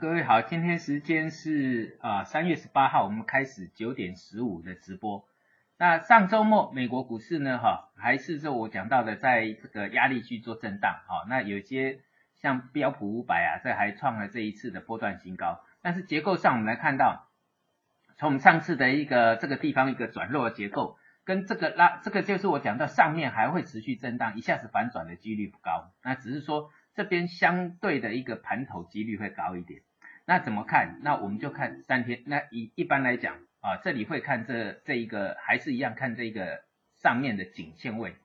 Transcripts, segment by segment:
各位好，今天时间是啊三月十八号，我们开始九点十五的直播。那上周末美国股市呢，哈，还是就我讲到的，在这个压力区做震荡，哈，那有些像标普五百啊，这还创了这一次的波段新高。但是结构上，我们来看到，从我们上次的一个这个地方一个转弱的结构，跟这个拉，这个就是我讲到上面还会持续震荡，一下子反转的几率不高，那只是说。这边相对的一个盘头几率会高一点，那怎么看？那我们就看三天。那一一般来讲啊，这里会看这这一个还是一样看这个上面的颈线位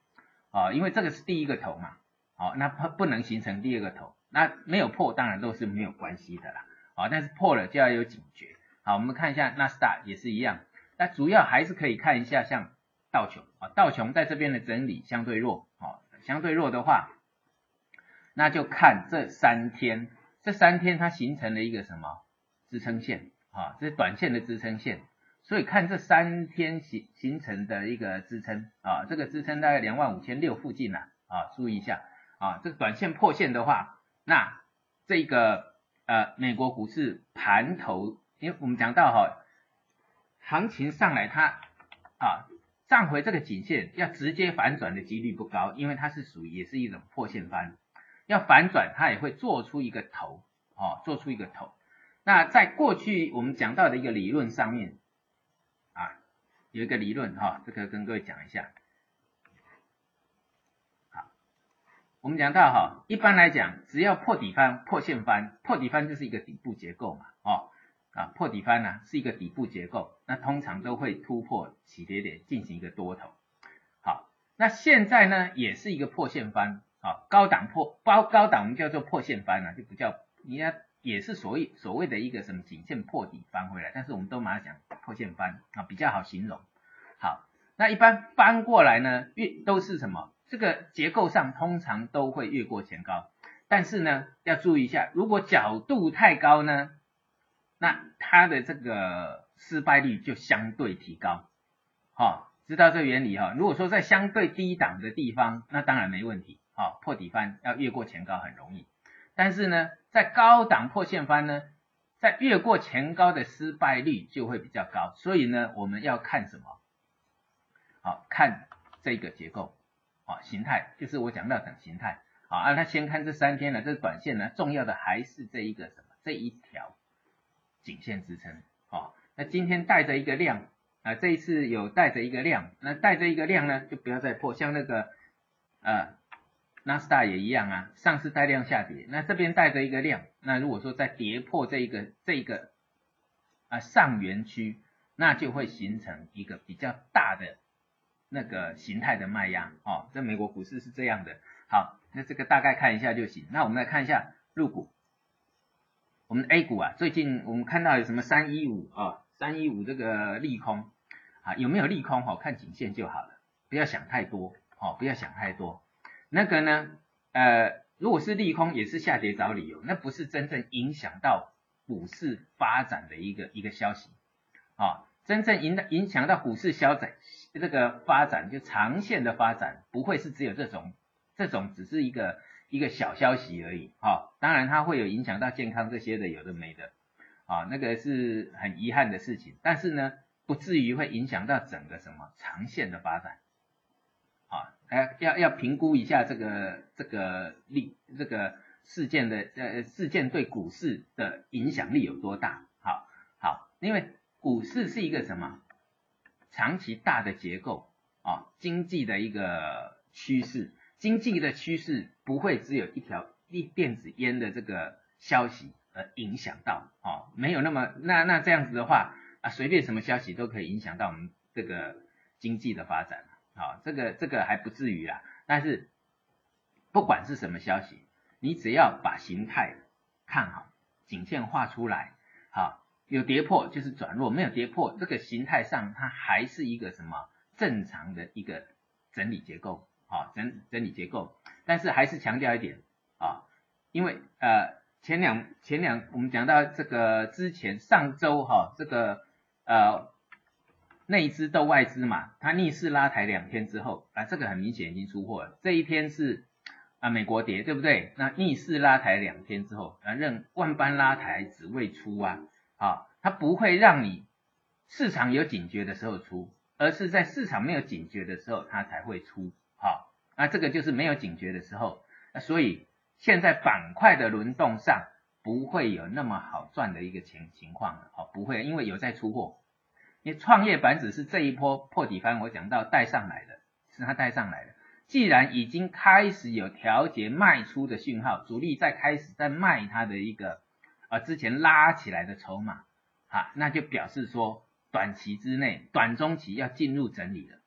啊，因为这个是第一个头嘛，好，那不不能形成第二个头，那没有破当然都是没有关系的啦，好，但是破了就要有警觉。好，我们看一下纳斯达也是一样，那主要还是可以看一下像道琼啊，道琼在这边的整理相对弱啊，相对弱的话。那就看这三天，这三天它形成了一个什么支撑线啊？这是短线的支撑线，所以看这三天形形成的一个支撑啊，这个支撑大概两万五千六附近呐啊，注意一下啊，这个短线破线的话，那这个呃美国股市盘头，因为我们讲到哈，行情上来它啊站回这个颈线要直接反转的几率不高，因为它是属于也是一种破线翻。要反转，它也会做出一个头，哦，做出一个头。那在过去我们讲到的一个理论上面，啊，有一个理论哈，这个跟各位讲一下。好，我们讲到哈，一般来讲，只要破底翻、破线翻，破底翻就是一个底部结构嘛，哦，啊，破底翻呢是一个底部结构，那通常都会突破起跌点进行一个多头。好，那现在呢也是一个破线翻。啊，高档破包高档我们叫做破线翻了，就不叫，你要也是所谓所谓的一个什么颈线破底翻回来，但是我们都马上讲破线翻啊，比较好形容。好，那一般翻过来呢，越都是什么？这个结构上通常都会越过前高，但是呢要注意一下，如果角度太高呢，那它的这个失败率就相对提高。好，知道这个原理哈？如果说在相对低档的地方，那当然没问题。啊，破底翻要越过前高很容易，但是呢，在高档破线翻呢，在越过前高的失败率就会比较高，所以呢，我们要看什么？好，看这个结构，啊，形态，就是我讲到等形态，啊，那先看这三天呢，这短线呢，重要的还是这一个什么？这一条颈线支撑，啊，那今天带着一个量，啊，这一次有带着一个量，那带着一个量呢，就不要再破，像那个，呃。纳斯达也一样啊，上次带量下跌，那这边带着一个量，那如果说再跌破这一个这一个啊上缘区，那就会形成一个比较大的那个形态的卖压哦。在美国股市是这样的。好，那这个大概看一下就行。那我们来看一下入股，我们 A 股啊，最近我们看到有什么三一五啊，三一五这个利空啊，有没有利空？哦，看颈线就好了，不要想太多哦，不要想太多。那个呢，呃，如果是利空，也是下跌找理由，那不是真正影响到股市发展的一个一个消息，啊，真正影影响到股市消展这个发展，就长线的发展，不会是只有这种这种只是一个一个小消息而已，啊，当然它会有影响到健康这些的，有的没的，啊，那个是很遗憾的事情，但是呢，不至于会影响到整个什么长线的发展。哎，要要评估一下这个这个力这个事件的呃事件对股市的影响力有多大？好，好，因为股市是一个什么长期大的结构啊，经济的一个趋势，经济的趋势不会只有一条一电子烟的这个消息而影响到啊，没有那么那那这样子的话啊，随便什么消息都可以影响到我们这个经济的发展。啊，这个这个还不至于啦，但是不管是什么消息，你只要把形态看好，颈线画出来，好，有跌破就是转弱，没有跌破，这个形态上它还是一个什么正常的一个整理结构，好，整整理结构，但是还是强调一点啊，因为呃前两前两我们讲到这个之前上周哈这个呃。内资斗外资嘛，它逆势拉抬两天之后，啊，这个很明显已经出货了。这一天是啊美国跌，对不对？那逆势拉抬两天之后，啊任万般拉抬只为出啊，啊，它不会让你市场有警觉的时候出，而是在市场没有警觉的时候它才会出，好，那这个就是没有警觉的时候，那所以现在板块的轮动上不会有那么好赚的一个情情况了，好，不会，因为有在出货。因为创业板指是这一波破底翻，我讲到带上来的，是它带上来的。既然已经开始有调节卖出的讯号，主力在开始在卖它的一个啊之前拉起来的筹码，啊，那就表示说短期之内、短中期要进入整理了。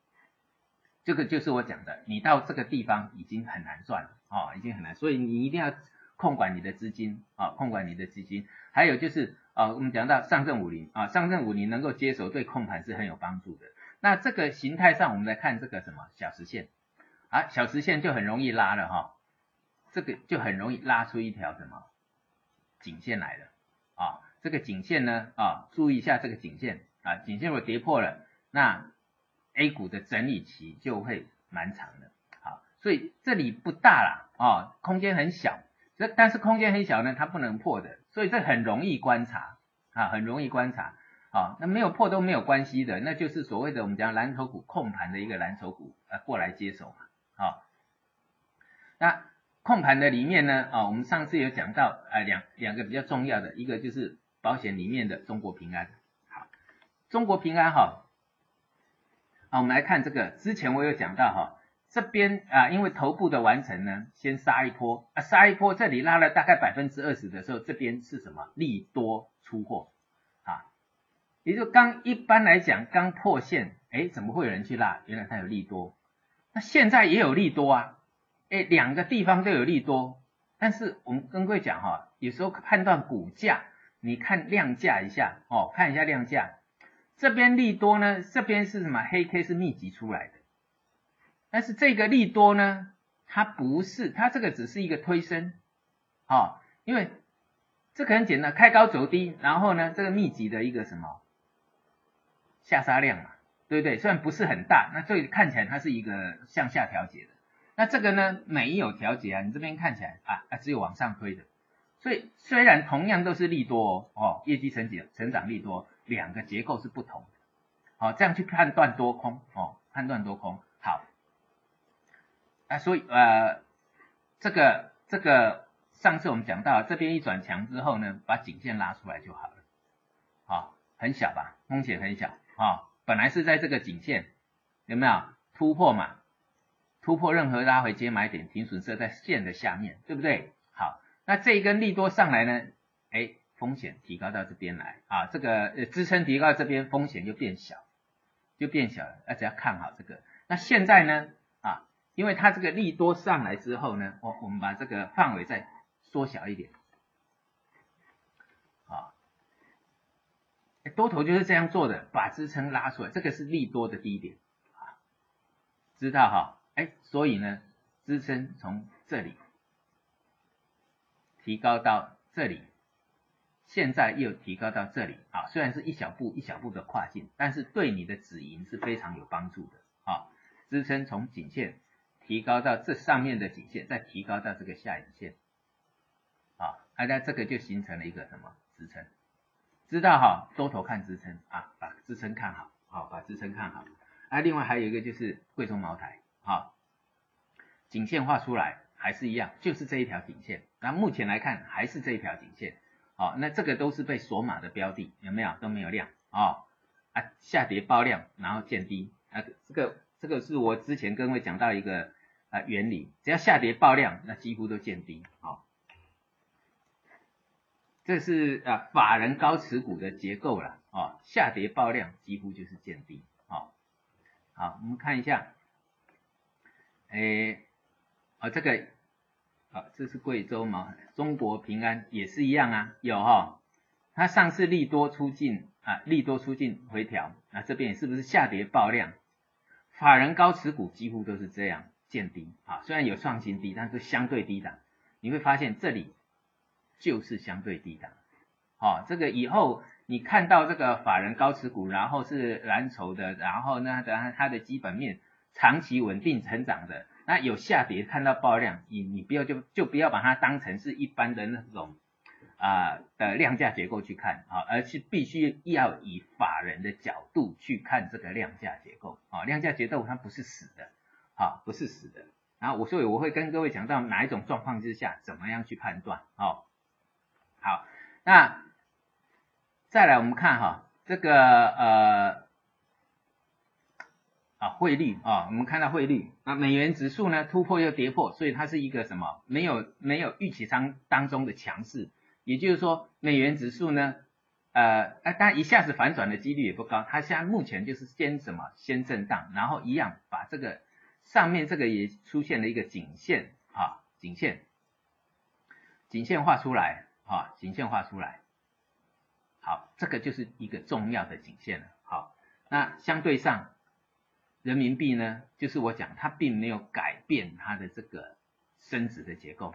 这个就是我讲的，你到这个地方已经很难赚了啊，已经很难，所以你一定要控管你的资金啊，控管你的资金。还有就是。啊，我们讲到上证五零啊，上证五零能够接手，对控盘是很有帮助的。那这个形态上，我们来看这个什么小时线啊，小时线就很容易拉了哈，这个就很容易拉出一条什么颈线来了啊。这个颈线呢啊，注意一下这个颈线啊，颈线如果跌破了，那 A 股的整理期就会蛮长的。好，所以这里不大了啊，空间很小。这但是空间很小呢，它不能破的，所以这很容易观察啊，很容易观察啊。那没有破都没有关系的，那就是所谓的我们讲蓝筹股控盘的一个蓝筹股啊过来接手嘛啊。那控盘的里面呢啊，我们上次有讲到啊两两个比较重要的，一个就是保险里面的中国平安。好，中国平安哈，好，我们来看这个，之前我有讲到哈。这边啊，因为头部的完成呢，先杀一波啊，杀一波，这里拉了大概百分之二十的时候，这边是什么利多出货啊？也就刚一般来讲，刚破线，哎，怎么会有人去拉？原来它有利多。那现在也有利多啊，哎，两个地方都有利多。但是我们跟各位讲哈，有时候判断股价，你看量价一下哦，看一下量价，这边利多呢，这边是什么？黑 K 是密集出来的。但是这个利多呢，它不是，它这个只是一个推升，啊，因为这个很简单，开高走低，然后呢，这个密集的一个什么下杀量嘛，对不对？虽然不是很大，那这看起来它是一个向下调节的，那这个呢没有调节啊，你这边看起来啊啊只有往上推的，所以虽然同样都是利多哦，业绩成绩成长利多，两个结构是不同的，好，这样去判断多空哦，判断多空。啊，所以呃，这个这个上次我们讲到这边一转强之后呢，把颈线拉出来就好了，好，很小吧，风险很小啊，本来是在这个颈线有没有突破嘛？突破任何拉回接买点，停损设在线的下面，对不对？好，那这一根利多上来呢，哎，风险提高到这边来啊，这个呃支撑提高到这边，风险就变小，就变小了，那只要看好这个，那现在呢？因为它这个利多上来之后呢，我我们把这个范围再缩小一点，啊，多头就是这样做的，把支撑拉出来，这个是利多的低点，啊，知道哈，哎，所以呢，支撑从这里提高到这里，现在又提高到这里，啊，虽然是一小步一小步的跨进，但是对你的止盈是非常有帮助的，啊，支撑从颈线。提高到这上面的颈线，再提高到这个下影线，啊，那这个就形成了一个什么支撑？知道哈，多头看支撑啊，把支撑看好，好，把支撑看好。啊，另外还有一个就是贵州茅台，好，颈线画出来还是一样，就是这一条颈线。那目前来看还是这一条颈线，好，那这个都是被锁码的标的，有没有？都没有量啊，啊，下跌爆量，然后见低，啊，这个。这个是我之前跟各位讲到一个啊原理，只要下跌爆量，那几乎都见低。好，这是啊法人高持股的结构了啊，下跌爆量几乎就是见低。好，好，我们看一下，诶，啊这个，啊这是贵州嘛，中国平安也是一样啊，有哈，它上次利多出尽啊，利多出尽回调，那这边是不是下跌爆量？法人高持股几乎都是这样见低啊，虽然有创新低，但是相对低档。你会发现这里就是相对低档。好，这个以后你看到这个法人高持股，然后是蓝筹的，然后呢，然后它的基本面长期稳定成长的，那有下跌看到爆量，你你不要就就不要把它当成是一般的那种啊的量价结构去看啊，而是必须要以法人的角度去看这个量价结构啊，量价结构它不是死的啊，不是死的。然后我所以我会跟各位讲到哪一种状况之下怎么样去判断哦。好，那再来我们看哈这个呃。啊，汇率啊，我们看到汇率啊，美元指数呢突破又跌破，所以它是一个什么？没有没有预期当当中的强势，也就是说美元指数呢，呃，当然一下子反转的几率也不高，它现在目前就是先什么？先震荡，然后一样把这个上面这个也出现了一个颈线啊，颈线，颈线画出来啊，颈线画出来，好，这个就是一个重要的颈线了。好，那相对上。人民币呢，就是我讲，它并没有改变它的这个升值的结构。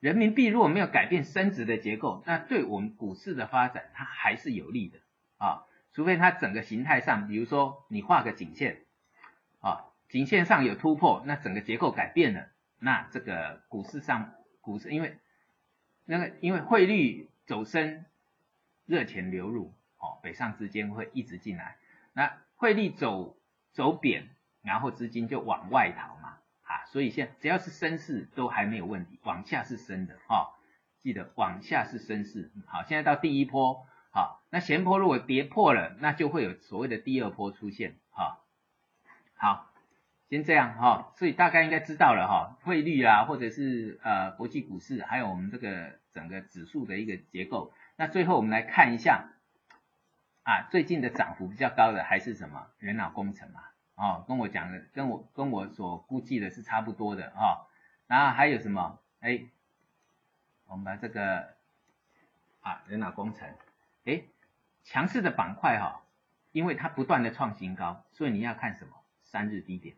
人民币如果没有改变升值的结构，那对我们股市的发展它还是有利的啊。除非它整个形态上，比如说你画个颈线啊，颈线上有突破，那整个结构改变了，那这个股市上股市因为那个因为汇率走升，热钱流入哦，北上资金会一直进来，那汇率走。走贬，然后资金就往外逃，所以现只要是升势都还没有问题，往下是升的啊，记得往下是升势，好，现在到第一波，好，那前坡如果跌破了，那就会有所谓的第二波出现，哈，好，先这样哈，所以大概应该知道了哈，汇率啊，或者是呃国际股市，还有我们这个整个指数的一个结构，那最后我们来看一下。啊，最近的涨幅比较高的还是什么？人脑工程嘛？哦，跟我讲的，跟我跟我所估计的是差不多的哦。然后还有什么？哎，我们把这个啊人脑工程，哎，强势的板块哈，因为它不断的创新高，所以你要看什么？三日低点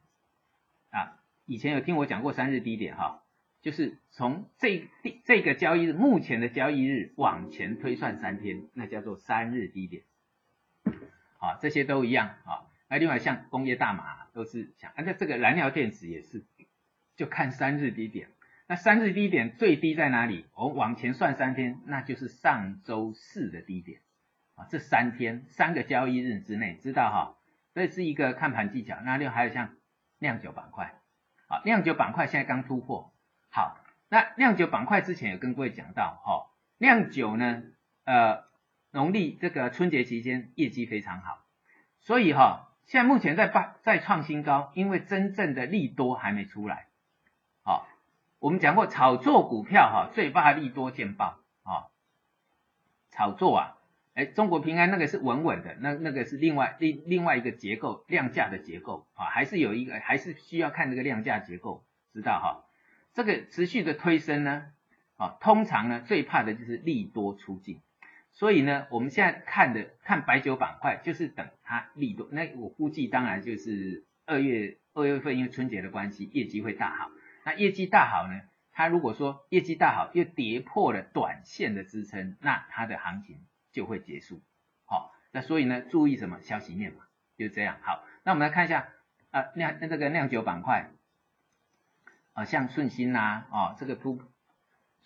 啊。以前有听我讲过三日低点哈，就是从这这个交易日目前的交易日往前推算三天，那叫做三日低点。啊，这些都一样啊。那另外像工业大麻都是想，那这个燃料电池也是，就看三日低点。那三日低点最低在哪里？我往前算三天，那就是上周四的低点啊。这三天三个交易日之内，知道哈？这是一个看盘技巧。那另外还有像酿酒板块啊，酿酒板块现在刚突破。好，那酿酒板块之前有跟各位讲到哈，酿酒呢，呃。农历这个春节期间业绩非常好，所以哈，现在目前在办在创新高，因为真正的利多还没出来。好，我们讲过炒作股票哈，最怕利多见报啊。炒作啊，哎，中国平安那个是稳稳的，那那个是另外另另外一个结构量价的结构啊，还是有一个还是需要看这个量价结构，知道哈？这个持续的推升呢，啊，通常呢最怕的就是利多出尽。所以呢，我们现在看的看白酒板块，就是等它利多。那我估计当然就是二月二月份，因为春节的关系，业绩会大好。那业绩大好呢，它如果说业绩大好又跌破了短线的支撑，那它的行情就会结束。好，那所以呢，注意什么消息面嘛，就这样。好，那我们来看一下啊酿那这个酿酒板块啊，像顺鑫呐，哦这个突。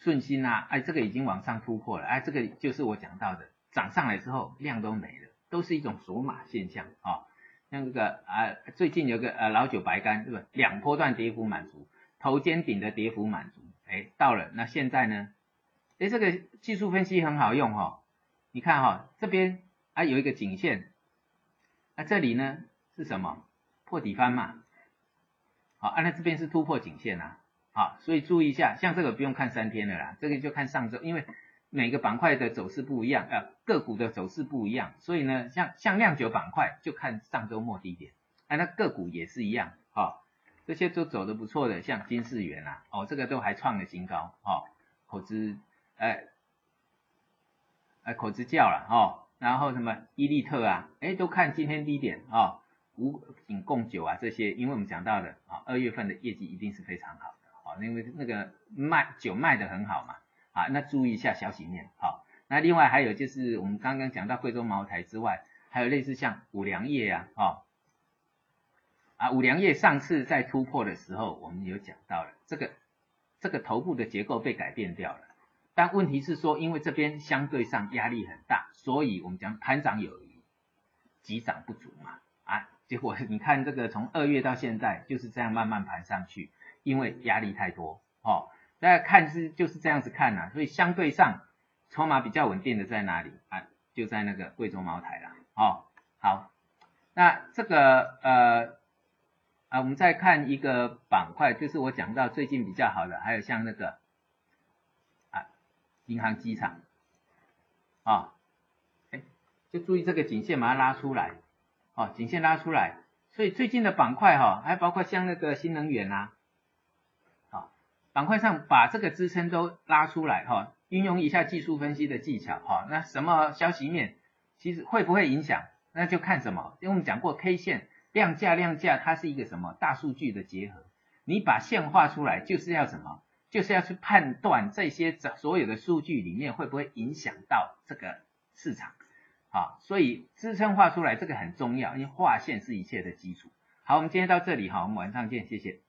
顺心啊，哎，这个已经往上突破了，哎，这个就是我讲到的，涨上来之后量都没了，都是一种锁码现象啊。像这个啊，最近有个呃老酒白干，对不是两波段跌幅满足，头肩顶的跌幅满足，哎，到了，那现在呢？哎，这个技术分析很好用哈，你看哈，这边啊有一个颈线，那这里呢是什么？破底翻嘛，好，啊，那这边是突破颈线啊。好，所以注意一下，像这个不用看三天的啦，这个就看上周，因为每个板块的走势不一样，呃，个股的走势不一样，所以呢，像像酿酒板块就看上周末低点，啊，那个股也是一样，好，这些都走的不错的，像金世元啊，哦，这个都还创了新高，哦，口子，哎，哎，口子叫了，哦，然后什么伊利特啊，哎，都看今天低点，哦，五品贡酒啊这些，因为我们讲到的，啊，二月份的业绩一定是非常好。因为那个卖酒卖的很好嘛，啊，那注意一下小洗面，好，那另外还有就是我们刚刚讲到贵州茅台之外，还有类似像五粮液啊，哦，啊，五粮液上次在突破的时候，我们有讲到了这个这个头部的结构被改变掉了，但问题是说，因为这边相对上压力很大，所以我们讲盘涨有余，急涨不足嘛，啊，结果你看这个从二月到现在就是这样慢慢盘上去，因为压力太多，哦，大家看是就是这样子看呐，所以相对上筹码比较稳定的在哪里啊？就在那个贵州茅台了，哦，好，那这个呃。啊，我们再看一个板块，就是我讲到最近比较好的，还有像那个啊，银行机场啊，哎，就注意这个颈线把它拉出来，哦，颈线拉出来，所以最近的板块哈，还包括像那个新能源呐，板块上把这个支撑都拉出来哈，运用一下技术分析的技巧哈，那什么消息面，其实会不会影响，那就看什么，因为我们讲过 K 线。量价量价，它是一个什么大数据的结合？你把线画出来，就是要什么？就是要去判断这些所有的数据里面会不会影响到这个市场？好，所以支撑画出来这个很重要，因为画线是一切的基础。好，我们今天到这里哈，我们晚上见，谢谢。